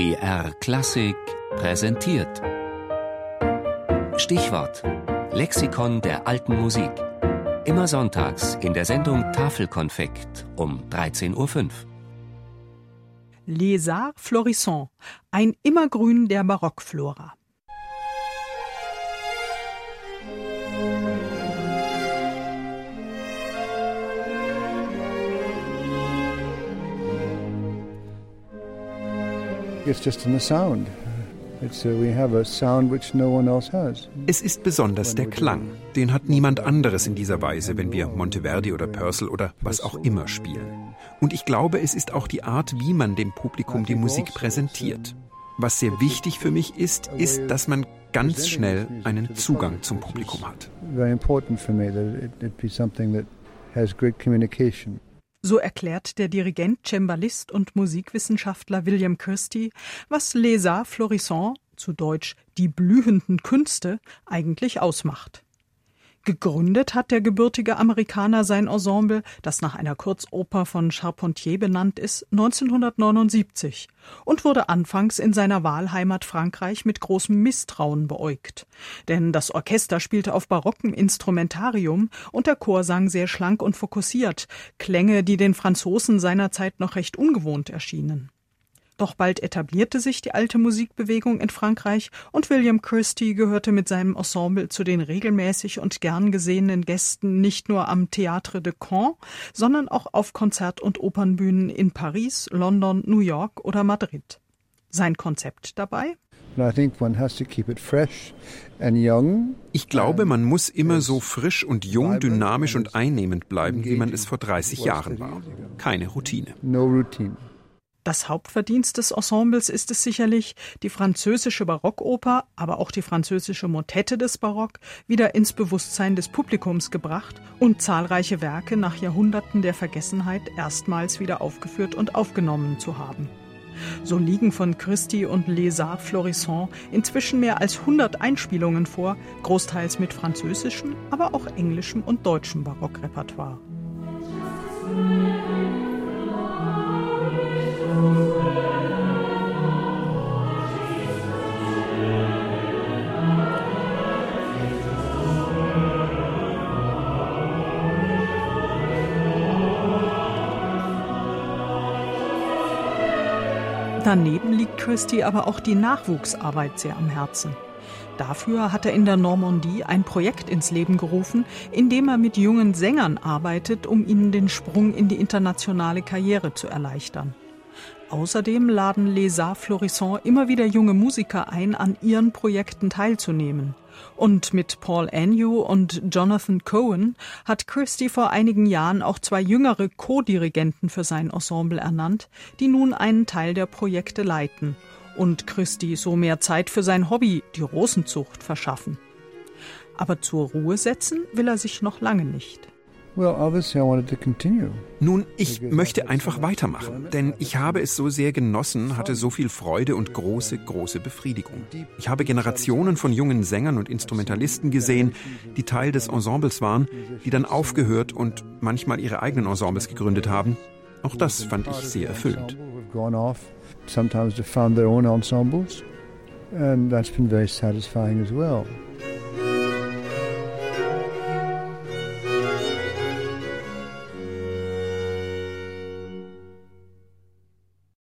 BR Klassik präsentiert. Stichwort: Lexikon der alten Musik. Immer sonntags in der Sendung Tafelkonfekt um 13.05 Uhr. Les Arts Florissants, ein Immergrün der Barockflora. Es ist besonders der Klang. Den hat niemand anderes in dieser Weise, wenn wir Monteverdi oder Purcell oder was auch immer spielen. Und ich glaube, es ist auch die Art, wie man dem Publikum die Musik präsentiert. Was sehr wichtig für mich ist, ist, dass man ganz schnell einen Zugang zum Publikum hat. Very important for me that it, it be something that has great communication. So erklärt der Dirigent, Cembalist und Musikwissenschaftler William Christie, was Les Arts Florissants, zu Deutsch die blühenden Künste, eigentlich ausmacht. Gegründet hat der gebürtige Amerikaner sein Ensemble, das nach einer Kurzoper von Charpentier benannt ist, 1979 und wurde anfangs in seiner Wahlheimat Frankreich mit großem Misstrauen beäugt. Denn das Orchester spielte auf barockem Instrumentarium und der Chor sang sehr schlank und fokussiert, Klänge, die den Franzosen seinerzeit noch recht ungewohnt erschienen. Doch bald etablierte sich die alte Musikbewegung in Frankreich und William Christie gehörte mit seinem Ensemble zu den regelmäßig und gern gesehenen Gästen nicht nur am Théâtre de Caen, sondern auch auf Konzert- und Opernbühnen in Paris, London, New York oder Madrid. Sein Konzept dabei? Ich glaube, man muss immer so frisch und jung, dynamisch und einnehmend bleiben, wie man es vor 30 Jahren war. Keine Routine. No routine. Das Hauptverdienst des Ensembles ist es sicherlich, die französische Barockoper, aber auch die französische Motette des Barock wieder ins Bewusstsein des Publikums gebracht und zahlreiche Werke nach Jahrhunderten der Vergessenheit erstmals wieder aufgeführt und aufgenommen zu haben. So liegen von Christie und Les Arts Florissants inzwischen mehr als 100 Einspielungen vor, großteils mit französischem, aber auch englischem und deutschem Barockrepertoire. Daneben liegt Christie aber auch die Nachwuchsarbeit sehr am Herzen. Dafür hat er in der Normandie ein Projekt ins Leben gerufen, in dem er mit jungen Sängern arbeitet, um ihnen den Sprung in die internationale Karriere zu erleichtern. Außerdem laden Les Arts Florissants immer wieder junge Musiker ein, an ihren Projekten teilzunehmen. Und mit Paul Agnew und Jonathan Cohen hat Christie vor einigen Jahren auch zwei jüngere Co-Dirigenten für sein Ensemble ernannt, die nun einen Teil der Projekte leiten und Christie so mehr Zeit für sein Hobby, die Rosenzucht, verschaffen. Aber zur Ruhe setzen will er sich noch lange nicht. Nun, ich möchte einfach weitermachen, denn ich habe es so sehr genossen, hatte so viel Freude und große, große Befriedigung. Ich habe Generationen von jungen Sängern und Instrumentalisten gesehen, die Teil des Ensembles waren, die dann aufgehört und manchmal ihre eigenen Ensembles gegründet haben. Auch das fand ich sehr erfüllend. Sometimes they found their own ensembles, and that's been very satisfying as well.